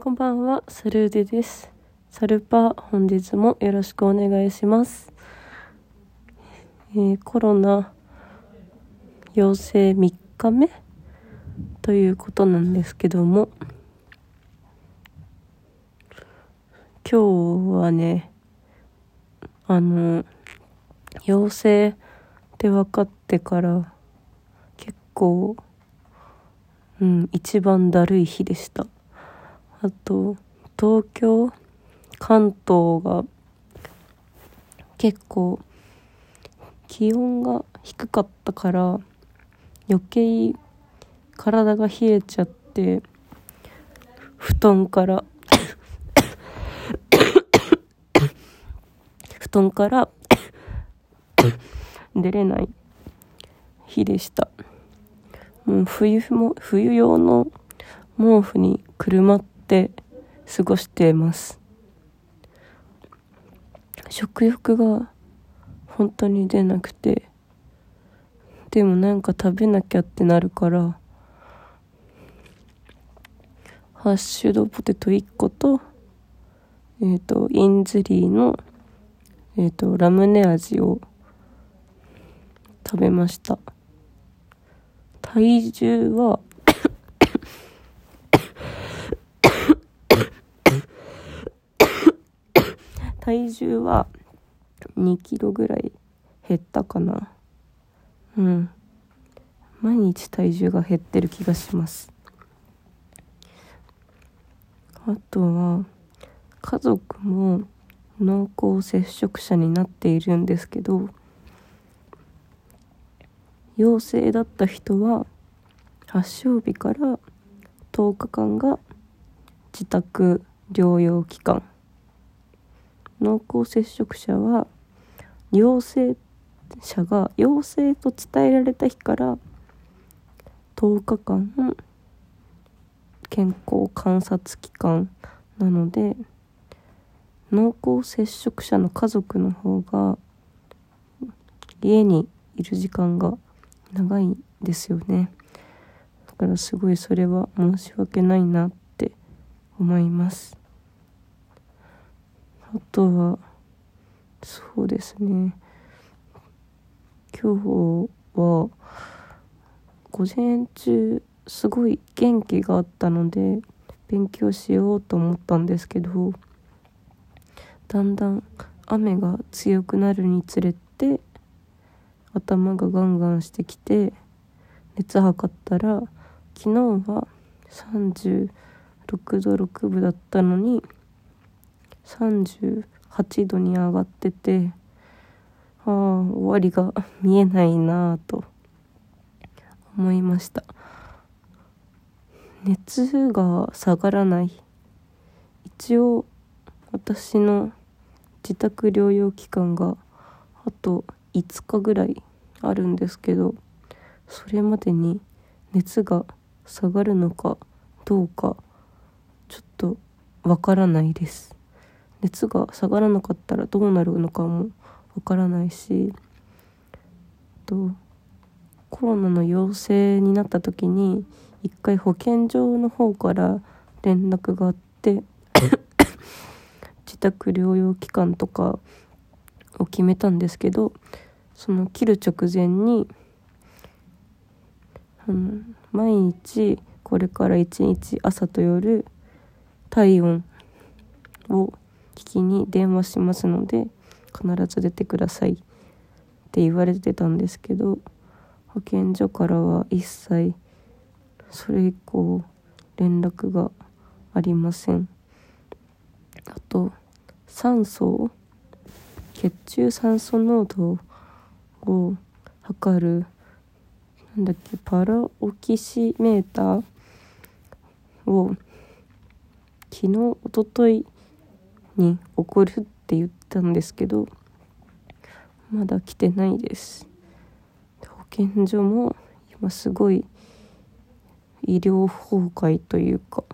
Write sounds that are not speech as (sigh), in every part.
こんばんは、サルーデです。サルパー、本日もよろしくお願いします。えー、コロナ陽性3日目？ということなんですけども、今日はね、あの、陽性って分かってから結構、うん、一番だるい日でした。あと東京関東が結構気温が低かったから余計体が冷えちゃって布団から (coughs) 布団から出れない日でした。もう冬も冬用の毛布にくるまってって過ごしています。食欲が本当に出なくて。でもなんか食べなきゃってなるからハッシュドポテト1個とえっ、ー、とインズリーのえっ、ー、とラムネ味を食べました。体重は体重は2キロぐらい減ったかな。うん。毎日体重が減ってる気がします。あとは家族も濃厚接触者になっているんですけど陽性だった人は発症日から10日間が自宅療養期間。濃厚接触者は陽性者が陽性と伝えられた日から10日間健康観察期間なので濃厚接触者の家族の方が家にいる時間が長いですよね。だからすごいそれは申し訳ないなって思います。あとはそうですね。今日は午前中すごい元気があったので勉強しようと思ったんですけどだんだん雨が強くなるにつれて頭がガンガンしてきて熱測ったら昨日は36度6分だったのに38度に上がっててああ終わりが (laughs) 見えないなぁと思いました。熱が下がらない。一応私の自宅療養期間があと5日ぐらいあるんですけどそれまでに熱が下がるのかどうかちょっとわからないです。熱が下がらなかったらどうなるのかもわからないしとコロナの陽性になった時に一回保健所の方から連絡があって (coughs) 自宅療養期間とかを決めたんですけどその切る直前に、うん、毎日これから一日朝と夜体温を聞きに電話しますので必ず出てくださいって言われてたんですけど保健所からは一切それ以降連絡がありません。あと酸素血中酸素濃度を測るなんだっけパラオキシメーターを昨日おとといに送るって言ったんですけどまだ来てないです。保健所も今すごい医療崩壊というか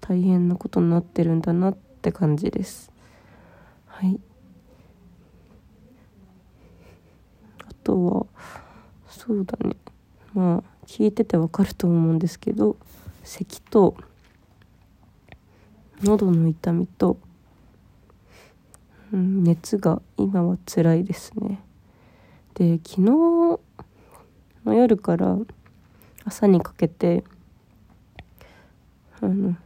大変なことになってるんだなって感じです。はい。あとはそうだね。まあ聞いててわかると思うんですけど咳と喉の痛みと、うん、熱が今は辛いですね。で昨日の夜から朝にかけてあの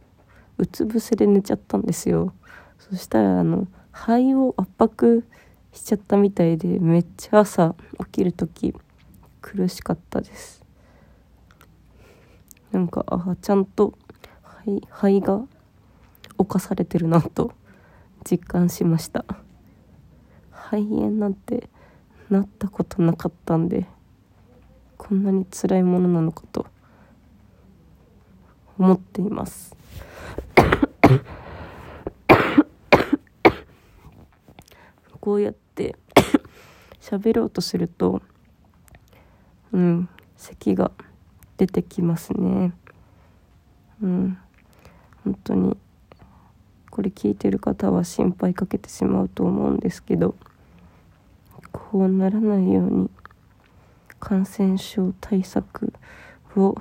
うつ伏せで寝ちゃったんですよ。そしたらあの肺を圧迫しちゃったみたいでめっちゃ朝起きる時苦しかったです。なんかあちゃんと肺肺が侵されてるなと実感しました。肺炎なんてなったことなかったんでこんなに辛いものなのかと思っています。(coughs) こうやって喋ろうとするとうん咳が出てきますね。うん本当にこれ聞いてる方は心配かけてしまうと思うんですけどこうならないように感染症対策を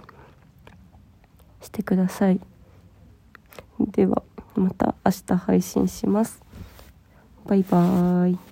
してください。ではまた明日配信します。バイバーイ。